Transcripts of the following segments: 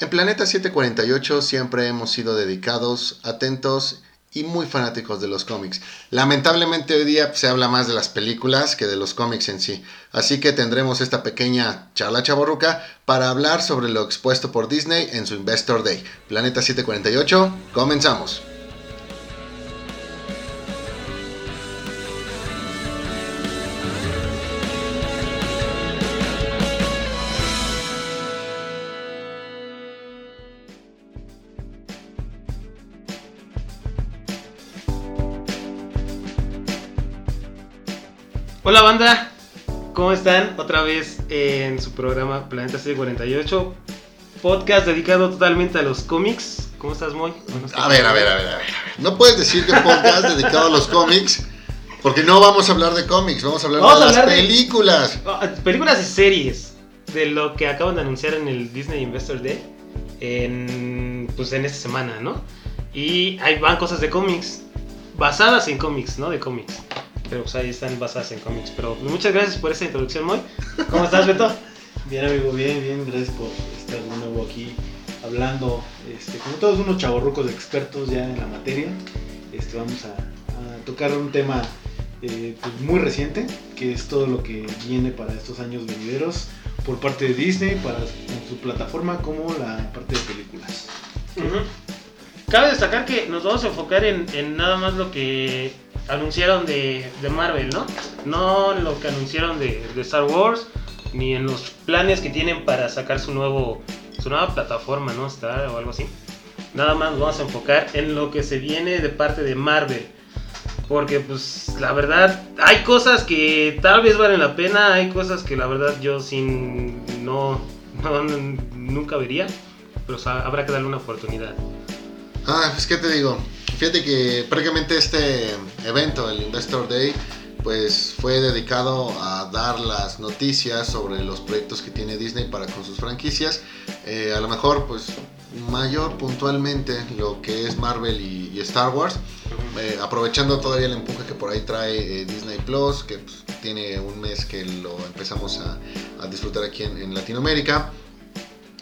En Planeta 748 siempre hemos sido dedicados, atentos y muy fanáticos de los cómics. Lamentablemente hoy día se habla más de las películas que de los cómics en sí. Así que tendremos esta pequeña charla chaborruca para hablar sobre lo expuesto por Disney en su Investor Day. Planeta 748, comenzamos. Banda, ¿cómo están? Otra vez en su programa Planeta C48, podcast dedicado totalmente a los cómics. ¿Cómo estás, Moy? A ver, a ver, a ver, a ver. No puedes decir que podcast dedicado a los cómics, porque no vamos a hablar de cómics, vamos a hablar Vamos de a las hablar películas. Ah, Películas y series de lo que acaban de anunciar en el Disney Investor Day en, pues, en esta semana, ¿no? Y ahí van cosas de cómics, basadas en cómics, ¿no? De cómics. Pero pues ahí están basadas en cómics. Pero muchas gracias por esa introducción, Moy. ¿Cómo estás, Beto? Bien amigo, bien, bien, gracias por estar de nuevo aquí hablando, este, como todos unos chavorrucos expertos ya en la materia, este, vamos a, a tocar un tema eh, pues, muy reciente, que es todo lo que viene para estos años venideros por parte de Disney, para su plataforma como la parte de películas. Cabe destacar que nos vamos a enfocar en, en nada más lo que anunciaron de, de Marvel, ¿no? No lo que anunciaron de, de Star Wars, ni en los planes que tienen para sacar su nuevo su nueva plataforma, ¿no? Star o algo así. Nada más nos vamos a enfocar en lo que se viene de parte de Marvel. Porque pues la verdad hay cosas que tal vez valen la pena, hay cosas que la verdad yo sin no- no- nunca vería, pero o sea, habrá que darle una oportunidad. Ah, pues qué te digo. Fíjate que prácticamente este evento, el Investor Day, pues fue dedicado a dar las noticias sobre los proyectos que tiene Disney para con sus franquicias. Eh, a lo mejor, pues mayor puntualmente lo que es Marvel y, y Star Wars. Eh, aprovechando todavía el empuje que por ahí trae eh, Disney Plus, que pues, tiene un mes que lo empezamos a, a disfrutar aquí en, en Latinoamérica.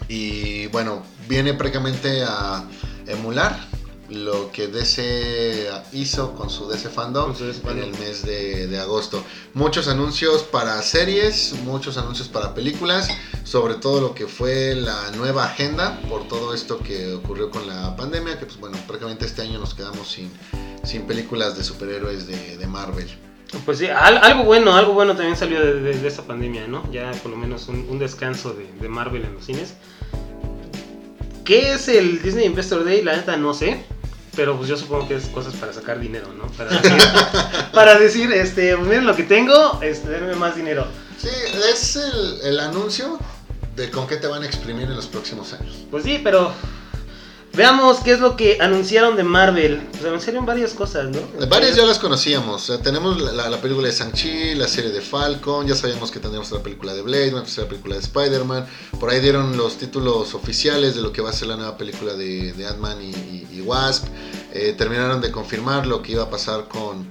Y bueno, viene prácticamente a emular lo que DC hizo con su DC Fandom Con su DC en el mes de, de agosto. Muchos anuncios para series, muchos anuncios para películas, sobre todo lo que fue la nueva agenda por todo esto que ocurrió con la pandemia, que pues bueno, prácticamente este año nos quedamos sin, sin películas de superhéroes de, de Marvel. Pues sí, al- algo bueno, algo bueno también salió de, de- esta pandemia, ¿no? Ya por lo menos un, un descanso de, de Marvel en los cines. ¿Qué es el Disney Investor Day? La neta no sé, pero pues yo supongo que es cosas para sacar dinero, ¿no? Para decir, para decir este, pues miren lo que tengo, este, denme más dinero. Sí, es el, el anuncio de con qué te van a exprimir en los próximos años. Pues sí, pero veamos qué es lo que anunciaron de Marvel. Pues anunciaron varias cosas, ¿no? Varias ya las conocíamos. O tenemos la, la- la película de Shang-Chi, la serie de Falcon, ya sabíamos que tendríamos la película de Blade, tercera película de Spider-Man. Por ahí dieron los títulos oficiales de lo que va a ser la nueva película de, de Ant-Man y Wasp. Eh, terminaron de confirmar lo que iba a pasar con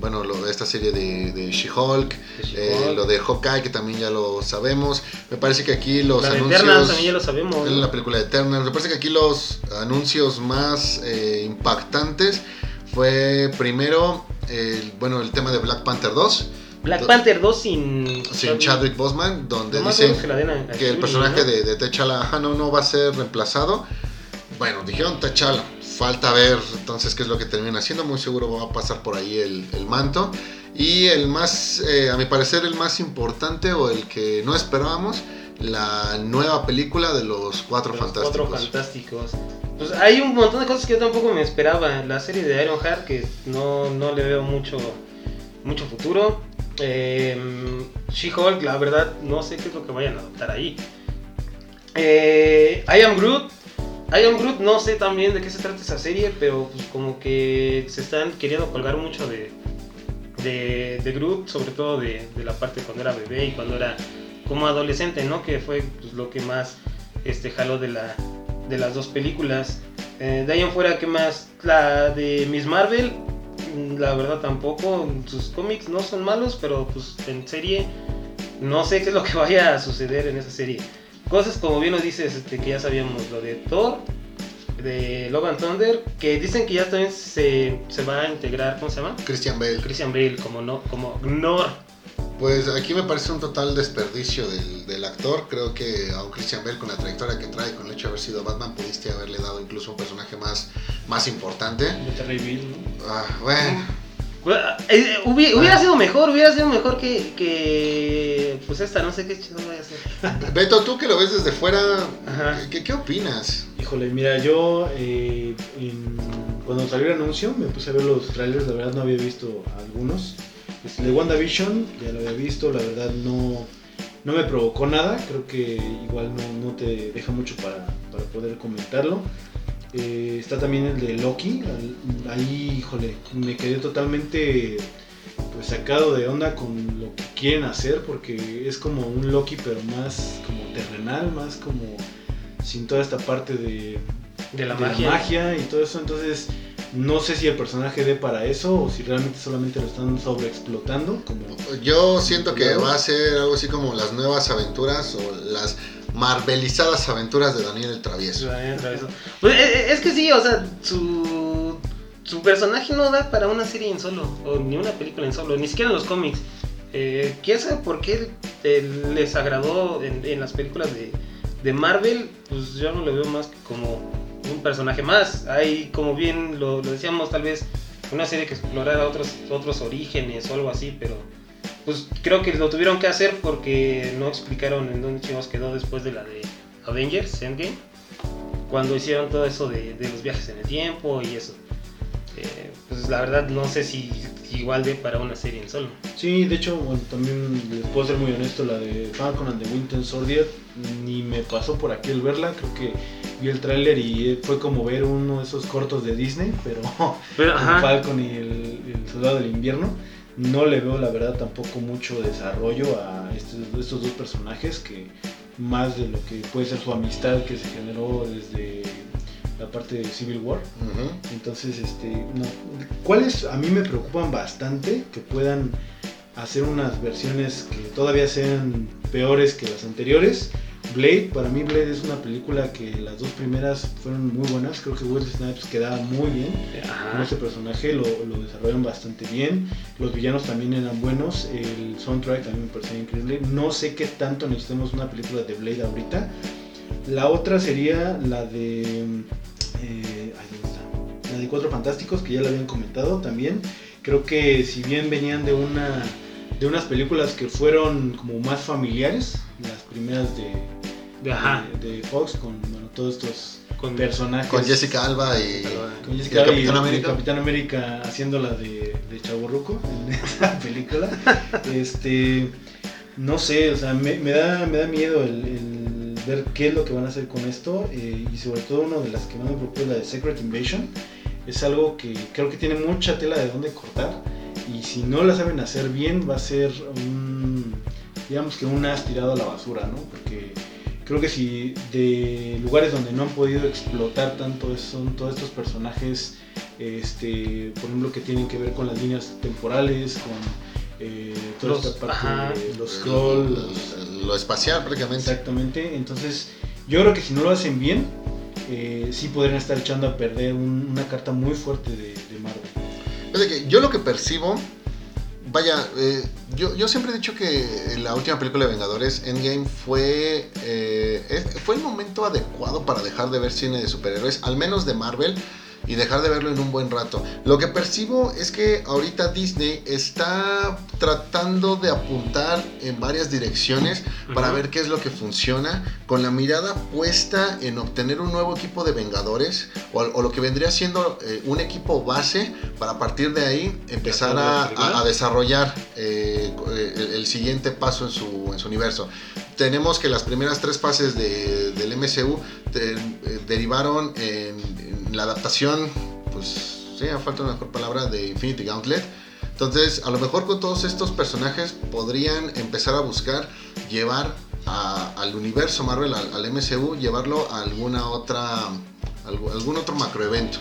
bueno, lo- esta serie de, de She-Hulk, De eh, She-Hulk. lo de Hawkeye, que también ya lo sabemos. Me parece que aquí los La anuncios. Eternals también ya lo sabemos. Es ¿no? la película de Eternals. Me parece que aquí los anuncios más eh, impactantes fue primero el, bueno, el tema de Black Panther 2, Black Do- Panther 2 sin... sin Chadwick Boseman, donde vemos que el personaje ¿no? de, de T'Challa no, no va a ser reemplazado. Bueno, dijeron T'Challa, falta ver entonces qué es lo que terminan haciendo. Muy seguro va a pasar por ahí el, el manto. Y el más, eh, a mi parecer, el más importante o el que no esperábamos, la nueva película de los Cuatro Los Fantásticos. Cuatro fantásticos. Pues hay un montón de cosas que yo tampoco me esperaba. La serie de Iron Heart, que no, no le veo mucho, mucho futuro. Eh, She-Hulk, la verdad, no sé qué es lo que vayan a adaptar ahí. Eh, I Am Groot. I Am Groot, no sé también de qué se trata esa serie, pero pues como que se están queriendo colgar mucho de, de, de Groot, sobre todo de, de la parte cuando era bebé y cuando era como adolescente, ¿no? Que fue pues, lo que más este, jaló de, la, de las dos películas. Eh, de ahí en ¿qué más? La de Miss Marvel, mm, la verdad tampoco. Sus cómics no son malos, pero pues en serie no sé qué es lo que vaya a suceder en esa serie. Cosas como bien lo dices, este, que ya sabíamos, lo de Thor, de Logan Thunder, que dicen que ya también se, se va a integrar, ¿cómo se llama? Christian Bale. Christian Bale como no, como Gnor. Pues aquí me parece un total desperdicio del, del actor. Creo que a un Christian Bale con la trayectoria que trae, con el hecho de haber sido Batman, pudiste haberle dado incluso un personaje más, más importante. De Terry Bill, ¿no? Ah, bueno, Eh, hubi- hubiera Ah. sido mejor, hubiera sido mejor que, que pues esta, no sé qué chido voy a hacer. Beto, tú que lo ves desde fuera. ¿qué, qué opinas? Híjole, mira, yo eh, en- cuando salió el anuncio me puse a ver los trailers, la verdad no había visto algunos. Este, de WandaVision ya lo había visto, la verdad no, no me provocó nada, creo que igual no, no te deja mucho para, para poder comentarlo. Eh, está también el de Loki, ahí, híjole, me quedé totalmente pues sacado de onda con lo que quieren hacer porque es como un Loki pero más como terrenal, más como sin toda esta parte de, De la de magia. magia y todo eso, entonces no sé si el personaje dé para eso o si realmente solamente lo están sobreexplotando como Yo siento que va a ser algo así como las nuevas aventuras o las marvelizadas aventuras de Daniel el Travieso. Pues, eh, eh, es que sí, o sea, su, su personaje no da para una serie en solo, o ni una película en solo, ni siquiera en los cómics. Eh, ¿Quién sabe por qué les agradó en, en las películas de, de Marvel? Pues yo no lo veo más que como un personaje más. Hay, como bien lo, lo decíamos, tal vez una serie que explorara otros, otros orígenes o algo así, pero pues creo que lo tuvieron que hacer porque no explicaron en dónde chingados quedó después de la de Avengers Endgame cuando hicieron todo eso de, de los viajes en el tiempo y eso. Eh, pues la verdad no sé si igual de para una serie en solo. Sí, de hecho, bueno, también les puedo ser muy honesto, la de Falcon and the Winter Soldier ni me pasó por aquí el verla, creo que vi el tráiler y eh, fue como ver uno de esos cortos de Disney, pero Pero, Falcon y el, el Soldado del Invierno. No le veo la verdad tampoco mucho desarrollo a estos, estos dos personajes que más de lo que puede ser su amistad que se generó desde la parte de Civil War. Entonces, este, no. ¿Cuáles a mí me preocupan bastante que puedan hacer unas versiones que todavía sean peores que las anteriores? Blade, para mí Blade es una película que las dos primeras fueron muy buenas, creo que Wesley Snipes quedaba muy bien con ese personaje, lo, lo desarrollaron bastante bien, los villanos también eran buenos, el soundtrack también me parecía increíble, no sé qué tanto necesitamos una película de Blade ahorita. La otra sería la de... eh, ay, ¿dónde está? La de Cuatro Fantásticos, que ya la habían comentado también. Creo que si bien venían de una de unas películas que fueron como más familiares, las primeras de, De- ajá. de, de Fox, con bueno, todos estos Con personajes. Con Jessica Alba y, Con y Jessica el Alba y Capitán América. Capitán América haciendo la de, de Chaburruco en esa película. este, no sé, o sea, me, me da, me da miedo el, el ver qué es lo que van a hacer con esto. eh, y sobre todo una de las que más me preocupa es la de Secret Invasion. Es algo que creo que tiene mucha tela de dónde cortar. Y si no la saben hacer bien, va a ser un, digamos que un as tirado a la basura, ¿no? Porque creo que si de lugares donde no han podido explotar tanto son todos estos personajes, este, por ejemplo, que tienen que ver con las líneas temporales, con eh, toda Los- esta parte ajá. de los scrolls, los- Lo, lo espacial prácticamente. exactamente. Entonces, yo creo que si no lo hacen bien, eh, sí podrían estar echando a perder un- una carta muy fuerte de, de Marvel. Yo lo que percibo, vaya, eh, yo, yo siempre he dicho que la última película de Vengadores, Endgame, fue, eh, fue el momento adecuado para dejar de ver cine de superhéroes, al menos de Marvel, y dejar de verlo en un buen rato. Lo que percibo es que ahorita Disney está tratando de apuntar en varias direcciones para ver qué es lo que funciona, con la mirada puesta en obtener un nuevo equipo de Vengadores, o, o lo que vendría siendo eh, un equipo base, para a partir de ahí empezar a, a- a desarrollar eh, eh, el, el siguiente paso en su, en su universo. Tenemos que las primeras tres fases de- del MCU eh, derivaron en la adaptación, pues sí, falta una mejor palabra, de Infinity Gauntlet. Entonces, a lo mejor con todos estos personajes podrían empezar a buscar llevar al universo Marvel, al, MCU, llevarlo a alguna otra, algún otro macroevento.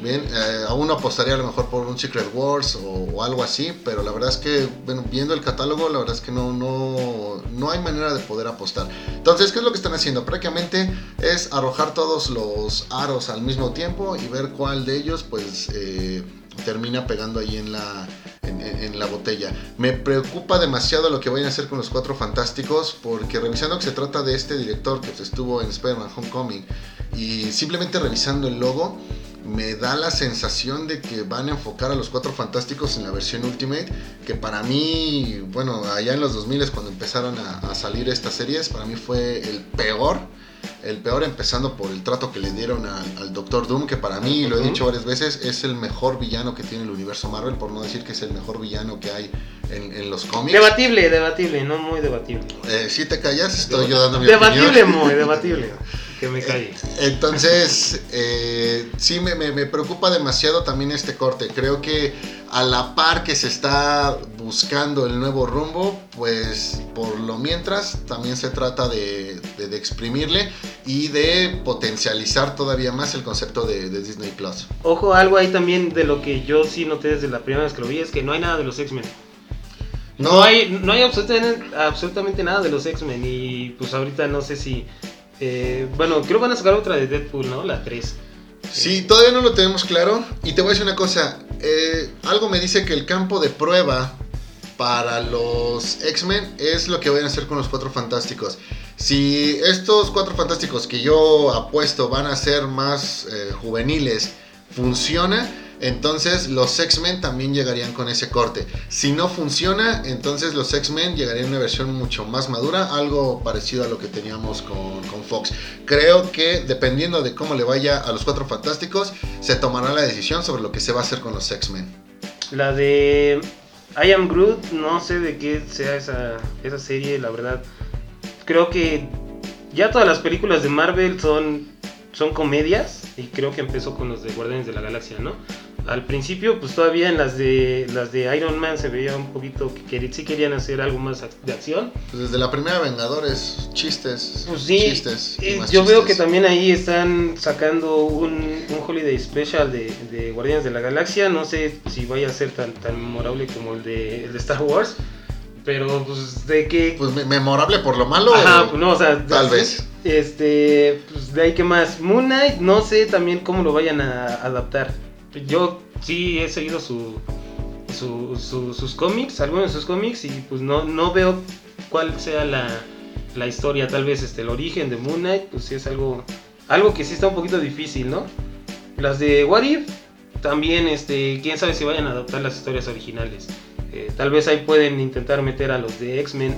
Bien, eh, aún apostaría a lo mejor por un Secret Wars o, algo así, pero la verdad es que, bueno, viendo el catálogo, la verdad es que no, no, no hay manera de poder apostar. Entonces, ¿qué es lo que están haciendo? Prácticamente es arrojar todos los aros al mismo tiempo y ver cuál de ellos, pues, eh, termina pegando ahí en la, en, en, la botella. Me preocupa demasiado lo que vayan a hacer con los Cuatro Fantásticos, porque revisando que se trata de este director que estuvo en Spider-Man Homecoming y simplemente revisando el logo, me da la sensación de que van a enfocar a los Cuatro Fantásticos en la versión Ultimate, que para mí, bueno, allá en los 2000 cuando empezaron a, a salir estas series, para mí fue el peor el peor empezando por el trato que le dieron al, al Doctor Doom, que para mí, lo he dicho varias veces, es el mejor villano que tiene el universo Marvel, por no decir que es el mejor villano que hay en, en los cómics. Debatible, debatible, no muy debatible. Eh, si te callas, estoy yo dando mi debatible, opinión. muy debatible. Que me calle. Entonces, eh, sí me, me, me, preocupa demasiado también este corte. Creo que a la par que se está buscando el nuevo rumbo, pues por lo mientras también se trata de, de, de exprimirle y de potencializar todavía más el concepto de, de, Disney Plus. Ojo, algo ahí también de lo que yo sí noté desde la primera vez que lo vi es que no hay nada de los X-Men. No, no, hay, no hay absolutamente, absolutamente nada de los X-Men y pues ahorita no sé si... Eh, bueno, creo que van a sacar otra de Deadpool, ¿no? La 3. Sí, todavía no lo tenemos claro. Y te voy a decir una cosa. Eh, algo me dice que el campo de prueba para los X-Men es lo que van a hacer con los Cuatro Fantásticos. Si estos Cuatro Fantásticos que yo apuesto van a ser más eh, juveniles, funciona entonces los X-Men también llegarían con ese corte. Si no funciona, entonces los X-Men llegarían en una versión mucho más madura, algo parecido a lo que teníamos con, con, Fox. Creo que dependiendo de cómo le vaya a los Cuatro Fantásticos, se tomará la decisión sobre lo que se va a hacer con los X-Men. La de I Am Groot, no sé de qué sea esa, esa serie, la verdad. Creo que ya todas las películas de Marvel son, son comedias y creo que empezó con los de Guardianes de la Galaxia, ¿no? Al principio, pues todavía en las de las de Iron Man se veía un poquito que sí querían hacer algo más de acción. Pues desde la primera Vengadores, chistes. Pues sí, chistes yo chistes. veo que también ahí están sacando un, un Holiday Special de, de, Guardianes de la Galaxia. No sé si vaya a ser tan, tan memorable como el de, el de Star Wars. Pero pues de que... Pues memorable por lo malo. Ajá, pues no, o sea... Tal vez. Este, pues de ahí que más. Moon Knight, no sé también cómo lo vayan a adaptar yo sí he seguido su, su, su, sus cómics, algunos de sus cómics, y pues no, no veo cuál sea la, la, historia, tal vez este, el origen de Moon Knight, pues sí es algo, algo que sí está un poquito difícil, ¿no? Las de What If, también, este, quién sabe si vayan a adaptar las historias originales. Eh, tal vez ahí pueden intentar meter a los de X-Men.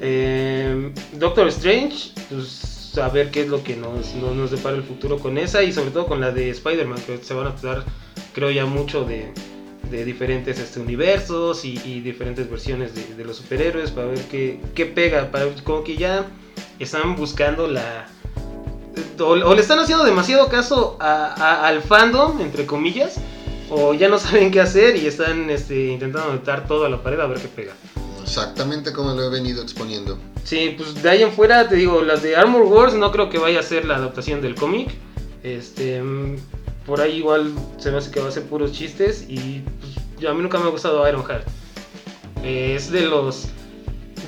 Eh, Doctor Strange, pues a ver qué es lo que nos, nos, depara el futuro con esa y sobre todo con la de Spider-Man, que se van a tratar, creo ya mucho de, de diferentes este, universos y, diferentes versiones de, los superhéroes para ver qué, qué pega, para, como que ya están buscando la... O, le están haciendo demasiado caso al fandom, entre comillas, o ya no saben qué hacer y están este, intentando meter todo a la pared a ver qué pega. Exactamente como lo he venido exponiendo. Sí, pues de ahí en fuera te digo, las de Armor Wars no creo que vaya a ser la adaptación del cómic. Este, por ahí igual se me hace que va a ser puros chistes y pues, a mí nunca me ha gustado Ironheart. Eh, es de los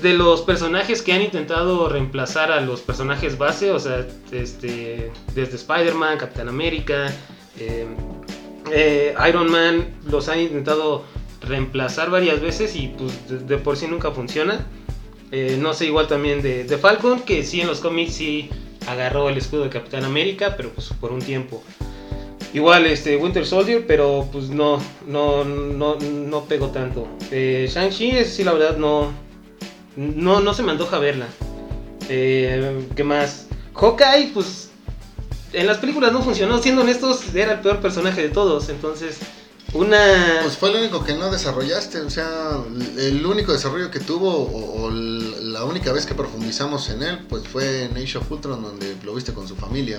de los personajes que han intentado reemplazar a los personajes base, o sea, este, desde Spider-Man, Capitán América, eh, eh, Iron Man, los han intentado reemplazar varias veces y pues de por sí nunca funciona. Eh, no sé, igual también de, de, Falcon, que sí en los cómics sí agarró el escudo de Capitán América, pero pues por un tiempo. Igual este Winter Soldier, pero pues no, no, no, no pegó tanto. Eh, Shang-Chi, sí la verdad no, no, no se me antoja verla. Eh, ¿Qué más? Hawkeye, pues en las películas no funcionó, siendo honestos, era el peor personaje de todos, entonces una... Pues fue lo único que no desarrollaste, o sea, el único desarrollo que tuvo o, o, la única vez que profundizamos en él, pues fue en Age of Ultron donde lo viste con su familia.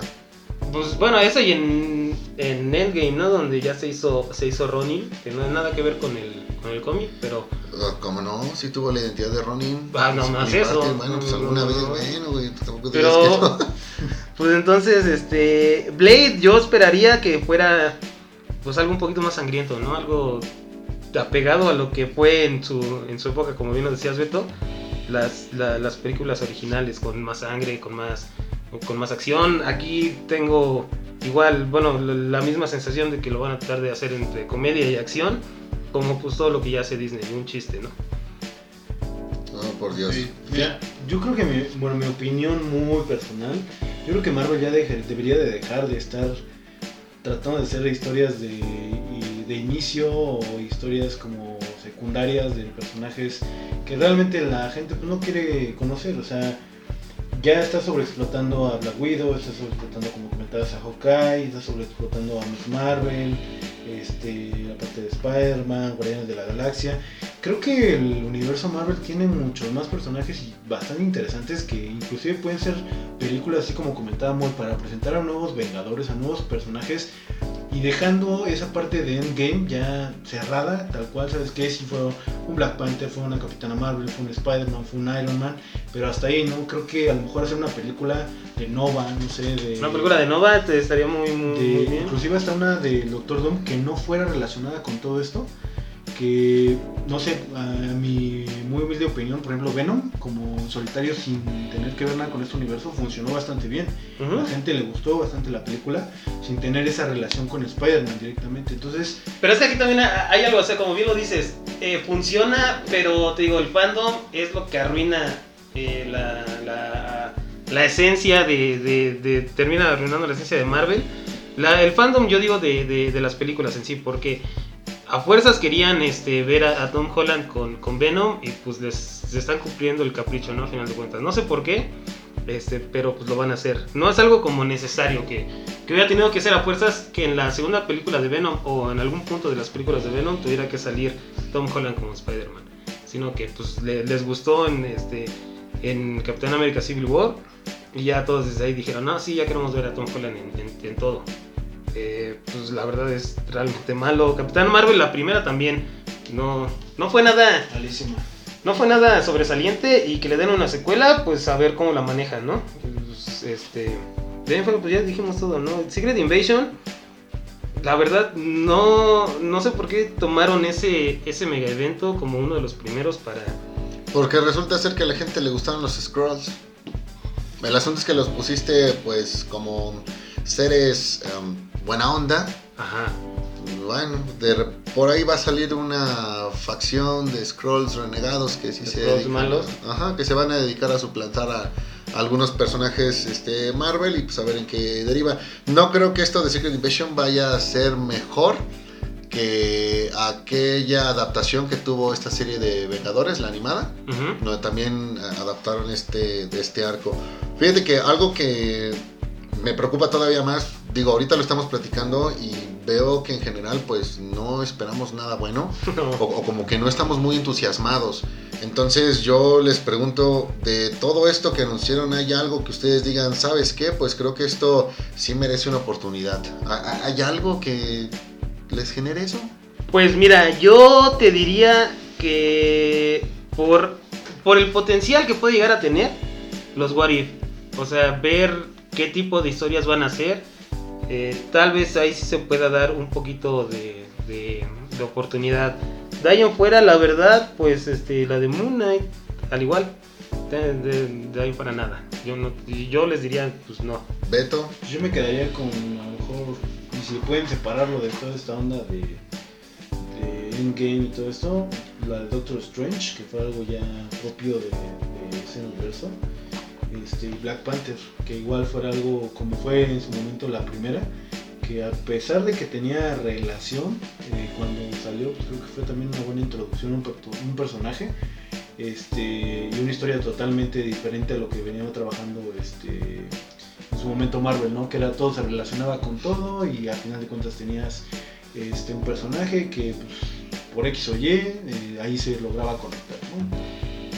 Pues bueno, eso y en, en Endgame, ¿no? Donde ya se hizo, se hizo Ronin, que no tiene nada que ver con el, con el cómic, pero... ¿Cómo no? Sí tuvo la identidad de Ronin. Ah, no más eso. Bueno, pues alguna no, vez, bueno, güey, tampoco te Pero, pues entonces, este, Blade yo esperaría que fuera pues algo un poquito más sangriento, ¿no? Algo apegado a lo que fue en su, en su época, como bien lo decías Beto, las, la- las películas originales con más sangre, con más, con más acción. Aquí tengo igual, bueno, la la misma sensación de que lo van a tratar de hacer entre comedia y acción, como pues todo lo que ya hace Disney, un chiste, ¿no? No, por Dios. Sí, mira, yo creo que, mi, bueno, mi opinión muy personal, yo creo que Marvel ya deje- debería de dejar de estar tratando de hacer historias de, de inicio o historias como secundarias de personajes que realmente la gente pues, no quiere conocer, o sea, ya está sobreexplotando a Black Widow, está sobreexplotando como comentabas a Hawkeye, está sobreexplotando a Miss Marvel, este, la parte de Spider-Man, Guardianes de la Galaxia. Creo que el universo Marvel tiene muchos más personajes y bastante interesantes que inclusive pueden ser películas así como comentábamos para presentar a nuevos Vengadores, a nuevos personajes y dejando esa parte de Endgame ya cerrada, tal cual, sabes que si fue un Black Panther, fue una Capitana Marvel, fue un Spider-Man, fue un Iron Man, pero hasta ahí, ¿no? Creo que a lo mejor hacer una película de Nova, no sé, de... Una película de Nova te estaría muy, muy, de- muy bien. inclusive hasta una de Doctor Doom que no fuera relacionada con todo esto que no sé a mi muy humilde opinión por ejemplo Venom como solitario sin tener que ver nada con este universo funcionó bastante bien. A la gente le gustó bastante la película sin tener esa relación con Spider-Man directamente. Entonces Pero es que aquí también ha- hay algo, o sea, como bien lo dices, eh, funciona, pero te digo, el fandom es lo que arruina eh, la, la, la esencia de, de- de- termina arruinando la esencia de Marvel. La- el fandom, yo digo, de- de las películas en sí, porque a fuerzas querían este, ver a, Tom Holland con, Venom y pues les, están cumpliendo el capricho, ¿no? A final de cuentas. No sé por qué, este, pero pues lo van a hacer. No es algo como necesario que, que hubiera tenido que ser a fuerzas que en la segunda película de Venom o en algún punto de las películas de Venom tuviera que salir Tom Holland como Spider-Man. Sino que pues le- les gustó en, este, en Capitán América Civil War y ya todos desde ahí dijeron, no, sí, ya queremos ver a Tom Holland en- en todo. Eh, pues la verdad es realmente malo. Capitán Marvel, la primera también, no, no fue nada malísima no fue nada sobresaliente y que le den una secuela, pues a ver cómo la manejan, ¿no? Pues, este, pues ya dijimos todo, ¿no? Secret Invasion, la verdad, no, no sé por qué tomaron ese, ese mega evento como uno de los primeros para... Porque resulta ser que a la gente le gustaron los Scrolls. El asunto es que los pusiste pues como seres em, buena onda. Ajá. Bueno, de por ahí va a salir una facción de Scrolls renegados que sí ¿De se dedican- malos? Ajá, que se van a dedicar a suplantar a, a algunos personajes este Marvel y pues a ver en qué deriva. No creo que esto de Secret Invasion vaya a ser mejor que aquella adaptación que tuvo esta serie de Vengadores, la animada donde también adaptaron este, de este arco. Fíjate que algo que me preocupa todavía más, digo, ahorita lo estamos platicando y veo que en general pues no esperamos nada bueno No. o, o como que no estamos muy entusiasmados. Entonces yo les pregunto, de todo esto que anunciaron, ¿hay algo que ustedes digan, sabes qué? Pues creo que esto sí merece una oportunidad. ¿Ha- ¿Hay algo que les genere eso? Pues mira, yo te diría que por, por el potencial que puede llegar a tener los What If, o sea, ver qué tipo de historias van a hacer, eh, tal vez ahí sí se pueda dar un poquito de, de- de oportunidad. En fuera, la verdad, pues este, la de Moon Knight, al igual, de, de- de ahí para nada. Yo, no, yo les diría, pues no. Beto, Pues yo me quedaría con a lo mejor, y si pueden separarlo de toda esta onda de, de Endgame y todo esto, la de Doctor Strange, que fue algo ya propio de, de ese universo, este, Black Panther, que igual fuera algo como fue en su momento la primera, que a pesar de que tenía relación eh, cuando salió, pues creo que fue también una buena introducción un, un personaje este, y una historia totalmente diferente a lo que venía trabajando este, en su momento Marvel, ¿no? Que era todo se relacionaba con todo y al final de cuentas tenías un personaje que pues, por X o Y eh, ahí se lograba conectar, ¿no?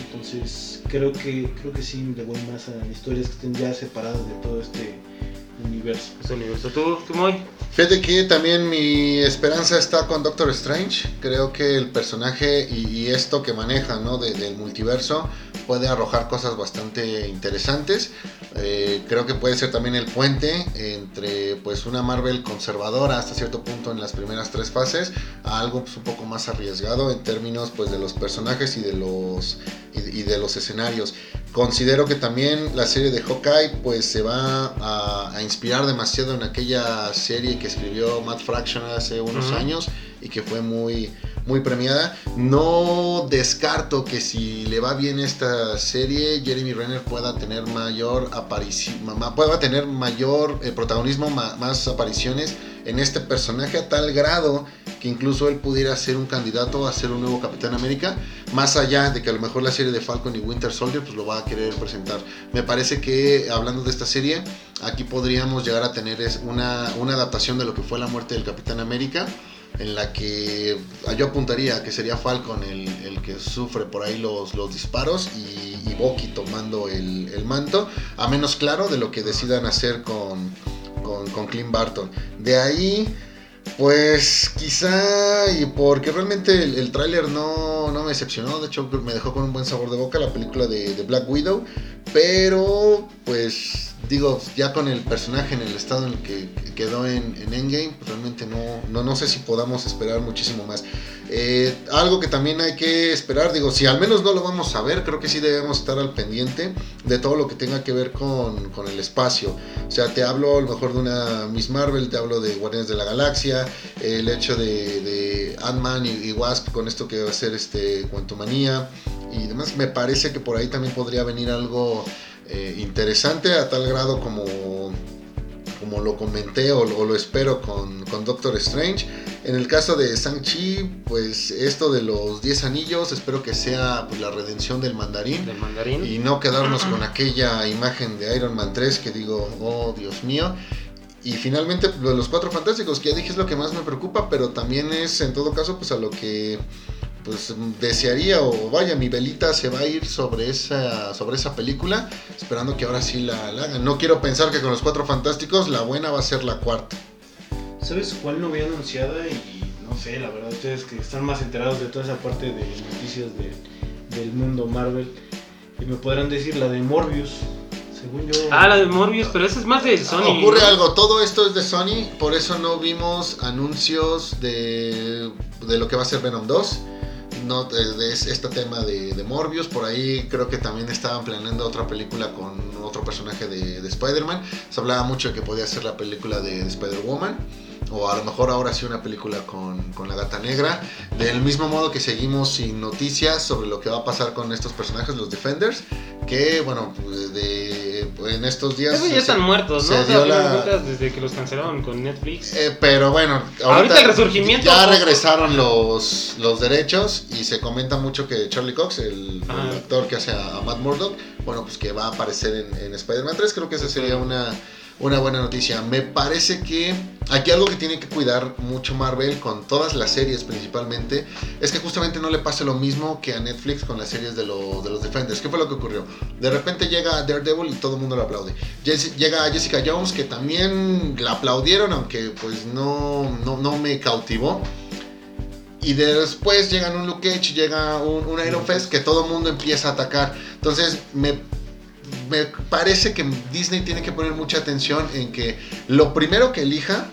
Entonces creo que creo que sí le voy más a historias que estén ya separadas de todo este universo. Ese universo. ¿Tú, tú Moy? Fíjate que también mi esperanza está con Doctor Strange. Creo que el personaje y, y esto que maneja ¿no? de- del multiverso puede arrojar cosas bastante interesantes. Eh, creo que puede ser también el puente entre pues una Marvel conservadora hasta cierto punto en las primeras tres fases a algo pues, un poco más arriesgado en términos pues de los personajes y de los y, de los escenarios. Considero que también la serie de Hawkeye pues se va a, inspirar demasiado en aquella serie que escribió Matt Fraction hace unos años y que fue muy muy premiada. No descarto que si le va bien esta serie, Jeremy Renner pueda tener mayor aparición, pueda tener mayor eh, protagonismo, más apariciones en este personaje a tal grado que incluso él pudiera ser un candidato a ser un nuevo Capitán América, más allá de que a lo mejor la serie de Falcon y Winter Soldier pues lo va a querer presentar. Me parece que hablando de esta serie, aquí podríamos llegar a tener una, una adaptación de lo que fue la muerte del Capitán América en la que yo apuntaría que sería Falcon el, que sufre por ahí los, los disparos y, y Bucky tomando el, el, manto, a menos claro de lo que decidan hacer con, con, Clint Barton. De ahí, pues quizá, y porque realmente el, el tráiler no, no, me decepcionó, de hecho me dejó con un buen sabor de boca la película de Black Widow, pero pues digo, ya con el personaje en el estado en el que quedó en, Endgame, pues realmente no, no, no sé si podamos esperar muchísimo más. Eh, algo que también hay que esperar, digo, si al menos no lo vamos a ver, creo que sí debemos estar al pendiente de todo lo que tenga que ver con, con el espacio. O sea, te hablo a lo mejor de una Miss Marvel, te hablo de Guardianes de la Galaxia, el hecho de, de Ant-Man y, Wasp con esto que va a ser este Quantumania y demás. Me parece que por ahí también podría venir algo eh, interesante a tal grado como, como lo comenté o, lo espero con, con, Doctor Strange. En el caso de Shang-Chi, pues esto de los 10 anillos, espero que sea pues, la redención del mandarín, del mandarín. Y no quedarnos con aquella imagen de Iron Man 3 que digo, oh Dios mío. Y finalmente lo de los cuatro fantásticos, que ya dije es lo que más me preocupa, pero también es en todo caso pues a lo que pues desearía o vaya, mi velita se va a ir sobre esa, sobre esa película, esperando que ahora sí la, hagan. No quiero pensar que con los Cuatro Fantásticos la buena va a ser la cuarta. ¿Sabes cuál no había anunciada? Y no sé, la verdad, ustedes que están más enterados de toda esa parte de noticias del mundo Marvel, y me podrán decir la de Morbius. Según yo. Ah, la de Morbius, pero esa es más de Sony. ocurre algo, todo esto es de Sony, por eso no vimos anuncios de, de lo que va a ser Venom 2 no, de, este tema de, Morbius. Por ahí creo que también estaban planeando otra película con otro personaje de, Spider-Man. Se hablaba mucho de que podía ser la película de, Spider-Woman. O a lo mejor ahora sí una película con, con, la gata negra. Del mismo modo que seguimos sin noticias sobre lo que va a pasar con estos personajes, los Defenders. Que bueno, de en estos días. Ya están muertos, ¿no? desde que los cancelaron con Netflix. Eh, pero bueno, ahorita, el resurgimiento. Ya regresaron los, los derechos y se comenta mucho que Charlie Cox, el, actor que hace a Matt Murdock, bueno, pues que va a aparecer en, en Spider-Man 3. Creo que esa sería una una buena noticia. Me parece que aquí algo que tiene que cuidar mucho Marvel con todas las series principalmente es que justamente no le pase lo mismo que a Netflix con las series de, de los Defenders. ¿Qué fue lo que ocurrió? De repente llega Daredevil y todo el mundo lo aplaude. llega Jessica Jones que también la aplaudieron aunque pues no, no, me cautivó. Y después llegan un Luke Cage, llega un, un Iron Fist que todo el mundo empieza a atacar. Entonces me me parece que Disney tiene que poner mucha atención en que lo primero que elija,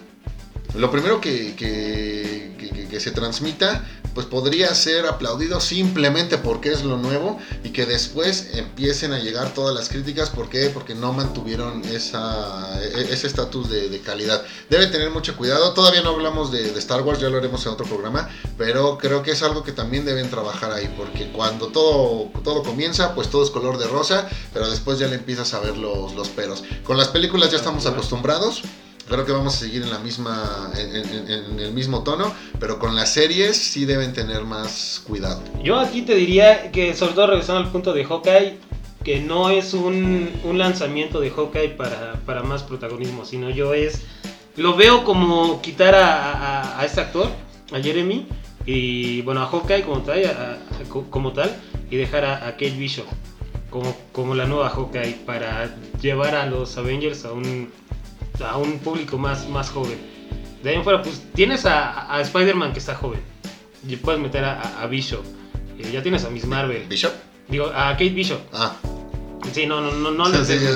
lo primero que, que, que se transmita, pues podría ser aplaudido simplemente porque es lo nuevo y que después empiecen a llegar todas las críticas. ¿Por qué? Porque no mantuvieron esa, e, ese estatus de, calidad. Debe tener mucho cuidado. Todavía no hablamos de, Star Wars, ya lo haremos en otro programa, pero creo que es algo que también deben trabajar ahí, porque cuando todo, todo comienza, pues todo es color de rosa, pero después ya le empiezas a ver los, los peros. Con las películas ya estamos acostumbrados. Creo que vamos a seguir en la misma, en, el mismo tono, pero con las series sí deben tener más cuidado. Yo aquí te diría que, sobre todo regresando al punto de Hawkeye, que no es un, lanzamiento de Hawkeye para, para, más protagonismo, sino yo es, lo veo como quitar a, a, este actor, a Jeremy, y bueno, a Hawkeye como tal, como tal y dejar a, Kate Bishop como, como la nueva Hawkeye para llevar a los Avengers a un a un público más, más joven. De ahí en fuera, pues tienes a, a Spider-Man que está joven. Y puedes meter a, a Bishop. Eh, ya tienes a Miss Marvel. ¿Bishop? Digo, a Kate Bishop. Ah. Sí, no, no, no, no. Sí, sí, sí,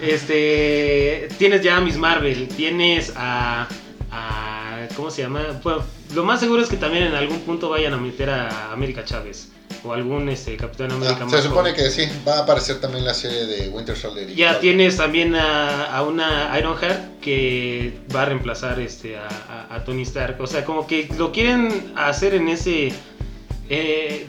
Este, tienes ya a Miss Marvel, tienes a, a- ¿cómo se llama? Bueno, lo más seguro es que también en algún punto vayan a meter a América Chávez o algún este Capitán América Ah, se supone que sí, va a aparecer también la serie de Winter Soldier. y Ya tienes también a, a una Ironheart que va a reemplazar este a, a- a Tony Stark. O sea, como que lo quieren hacer en ese. eh,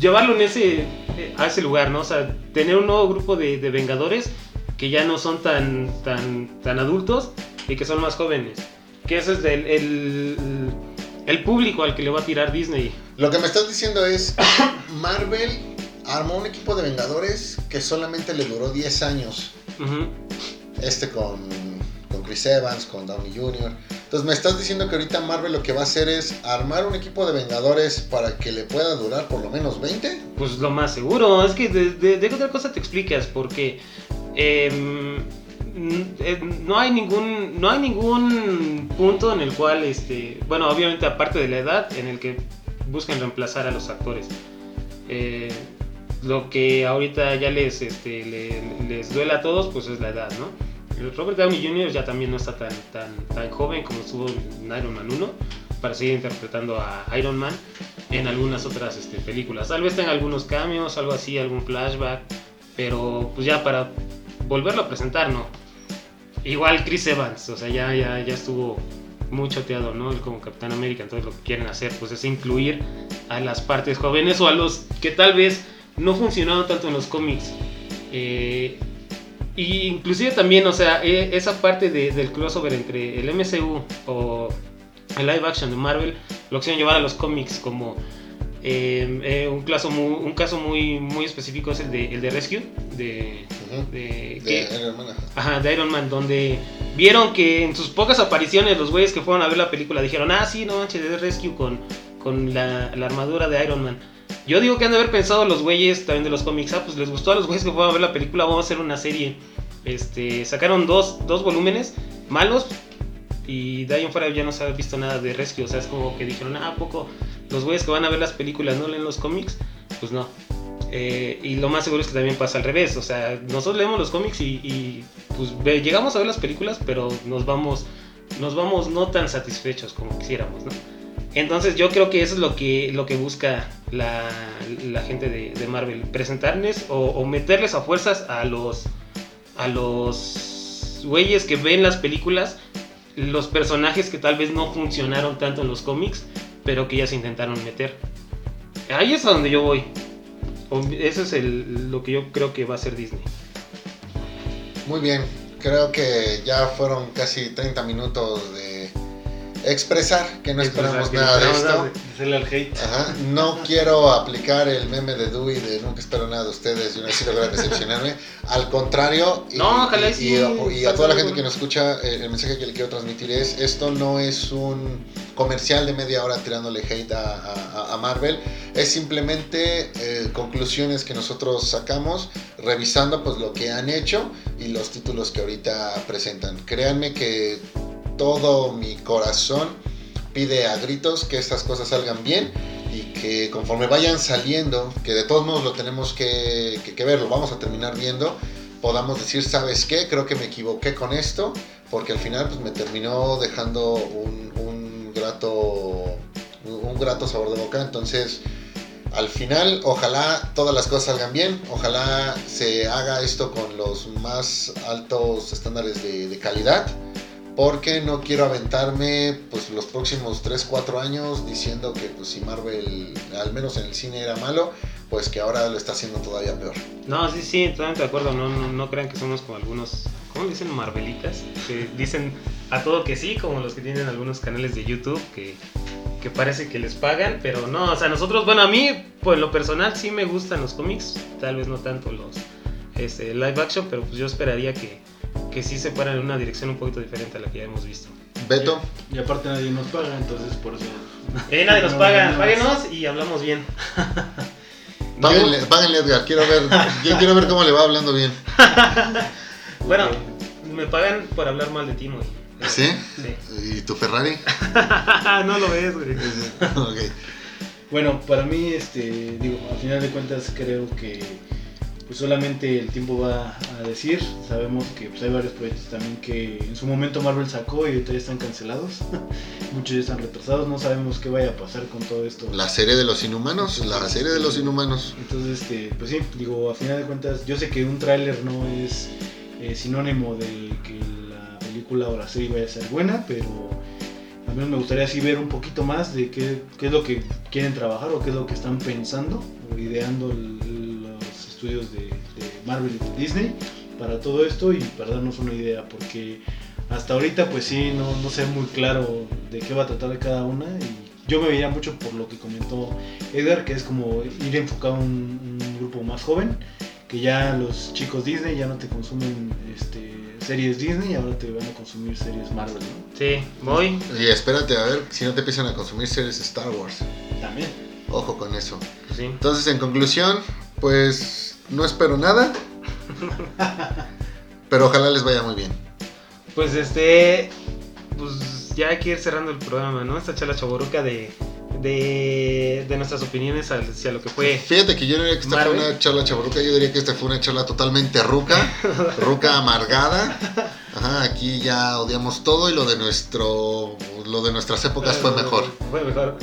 llevarlo en ese. eh, a ese lugar, ¿no? O sea, tener un nuevo grupo de, de Vengadores que ya no son tan, tan, tan adultos y que son más jóvenes. Que ese es el, el, el público al que le va a tirar Disney. Lo que me estás diciendo es, Marvel armó un equipo de Vengadores que solamente le duró 10 años. Este con, con Chris Evans, con Downey Jr. Entonces me estás diciendo que ahorita Marvel lo que va a hacer es armar un equipo de Vengadores para que le pueda durar por lo menos 20. Pues lo más seguro, es que de, de- de qué otra cosa te explicas, porque em, eh, no hay ningún no hay ningún punto en el cual este bueno obviamente aparte de la edad en el que buscan reemplazar a los actores Eh, lo que ahorita ya les este le- les duele a todos pues es la edad no Robert Downey Jr. ya también no está tan tan tan joven como estuvo en Iron Man 1 para seguir interpretando a Iron Man en algunas otras este, películas. Tal vez tenga algunos cambios, algo así, algún flashback, pero pues ya para volverlo a presentar, no. Igual Chris Evans, o sea, ya, ya, ya estuvo muy choteado, ¿no? Él como Capitán América, entonces lo que quieren hacer pues es incluir a las partes jóvenes o a los que tal vez no funcionaron tanto en los cómics. Eh, y inclusive también, o sea, e- esa parte de- del crossover entre el MCU o el live action de Marvel lo quisieron llevar a los cómics como eh, eh, un, caso muy, un caso muy, muy específico es el de, el de Rescue de. De, De que- Iron Man, ajá. de Iron Man donde vieron que en sus pocas apariciones los güeyes que fueron a ver la película dijeron ah sí no manches es Rescue con, con la, la armadura de Iron Man yo digo que han de haber pensado los güeyes también de los cómics ah pues les gustó a los güeyes que fueron a ver la película vamos a hacer una serie este sacaron dos, dos volúmenes malos y de ahí en fuera ya no se ha visto nada de Rescue. O sea, es como que dijeron, ah, ¿a poco los güeyes que van a ver las películas no leen los cómics? Pues no. Eh, y lo más seguro es que también pasa al revés. O sea, nosotros leemos los cómics y, y, pues ve- llegamos a ver las películas, pero nos vamos, nos vamos no tan satisfechos como quisiéramos, ¿no? Entonces yo creo que eso es lo que, lo que busca la, la gente de, de Marvel. Presentarles o, o meterles a fuerzas a los, a los güeyes que ven las películas los personajes que tal vez no funcionaron tanto en los cómics, pero que ya se intentaron meter. Ahí es a donde yo voy. Eso es el- lo que yo creo que va a ser Disney. Muy bien, creo que ya fueron casi 30 minutos de expresar que no esperamos Que nada de esto. Al hate. Ajá, No quiero aplicar el meme de Dewey de nunca espero nada de ustedes y una vez sí logran decepcionarme. Al contrario, y, No, ojalá y y- sí, y- y a toda la gente que nos escucha, eh, el mensaje que le quiero transmitir es, esto no es un comercial de media hora tirándole hate a, a- a Marvel, es simplemente eh, conclusiones que nosotros sacamos revisando pues lo que han hecho y los títulos que ahorita presentan. Créanme que todo mi corazón pide a gritos que estas cosas salgan bien y que conforme vayan saliendo, que de todos modos lo tenemos que, que, que ver, lo vamos a terminar viendo, podamos decir, ¿sabes qué? Creo que me equivoqué con esto, porque al final pues, me terminó dejando un, un grato, un grato sabor de boca, entonces... Al final, ojalá todas las cosas salgan bien, ojalá se haga esto con los más altos estándares de, de calidad porque no quiero aventarme pues los próximos 3, 4 años diciendo que pues si Marvel al menos en el cine era malo, pues que ahora lo está haciendo todavía peor. No, sí, sí, totalmente de acuerdo. No, no, no crean que somos como algunos, ¿cómo dicen? Marvelitas. Que dicen a todo que sí, como los que tienen algunos canales de YouTube que, que parece que les pagan. Pero no, o sea, nosotros, bueno, a mí, pues lo personal sí me gustan los cómics. Tal vez no tanto los este, live action, pero pues yo esperaría que, que sí se fueran en una dirección un poquito diferente a la que ya hemos visto. Beto, Y aparte nadie nos paga, entonces por eso. Eh, nadie nos No, paga, no, no. páguenos y hablamos bien. páguenle, páguenle, Edgar, quiero ver, yo quiero ver cómo le va hablando bien. Bueno, me pagan por hablar mal de ti, güey. ¿Sí? Sí. ¿Y tu Ferrari? no lo ves, güey. Bueno, para mí, este, digo, al final de cuentas creo que pues solamente el tiempo va a decir. Sabemos que pues, hay varios proyectos también que en su momento Marvel sacó y ahorita ya están cancelados. Muchos ya están retrasados, no sabemos qué vaya a pasar con todo esto. La serie de los inhumanos, la serie de los inhumanos. Entonces, este, pues sí, digo, a final de cuentas, yo sé que un tráiler no es eh, sinónimo de que la película o la serie vaya a ser buena, pero a mí me gustaría así ver un poquito más de qué, qué es lo que quieren trabajar o qué es lo que están pensando o ideando el- estudios de, de Marvel y de Disney para todo esto y para darnos una idea, porque hasta ahorita pues sí, no, no sé muy claro de qué va a tratar cada una y yo me veía mucho por lo que comentó Edgar, que es como ir enfocado a un, un grupo más joven, que ya los chicos Disney ya no te consumen este, series Disney, ahora te van a consumir series Marvel, ¿no? Sí, voy. Y espérate a ver si no te empiezan a consumir series Star Wars. También. Ojo con eso. Sí. Entonces, en conclusión, pues no espero nada. Pero ojalá les vaya muy bien. Pues este. Pues ya hay que ir cerrando el programa, ¿no? Esta charla chaboruca de. De, de nuestras opiniones hacia lo que fue. Fíjate que yo no diría que esta Marvel. fue una charla chaburruca, yo diría que esta fue una charla totalmente ruca, ruca amargada. Ajá, aquí ya odiamos todo y lo de nuestro lo de nuestras épocas fue mejor. Fue mejor.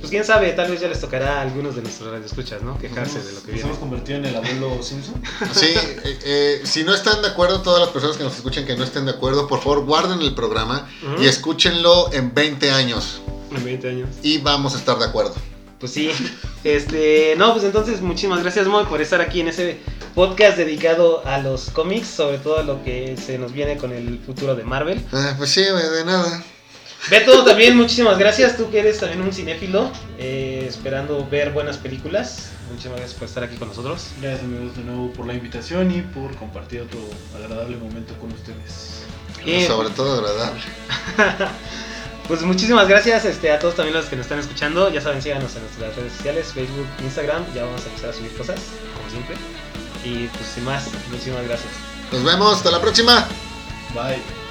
Pues quién sabe, tal vez ya les tocará a algunos de nuestros radioescuchas, ¿no? Quejarse de lo que Nos viene. hemos convertido en el abuelo Simpson. Sí, eh, eh, si no están de acuerdo, todas las personas que nos escuchen que no estén de acuerdo, por favor guarden el programa y escúchenlo en 20 años En 20 años. y vamos a estar de acuerdo. Pues sí. Este, no, pues entonces muchísimas gracias Moy por estar aquí en ese podcast dedicado a los cómics, sobre todo a lo que se nos viene con el futuro de Marvel. Eh, pues sí, de nada. Beto, también muchísimas gracias, tú que eres también un cinéfilo, eh, esperando ver buenas películas. Muchísimas gracias por estar aquí con nosotros. Gracias amigos de nuevo por la invitación y por compartir otro agradable momento con ustedes. Y, Sobre todo agradable. pues muchísimas gracias este, a todos también los que nos están escuchando. Ya saben, síganos en nuestras redes sociales, Facebook, Instagram. Ya vamos a empezar a subir cosas, como siempre. Y pues sin más, muchísimas gracias. Nos vemos, hasta la próxima. Bye.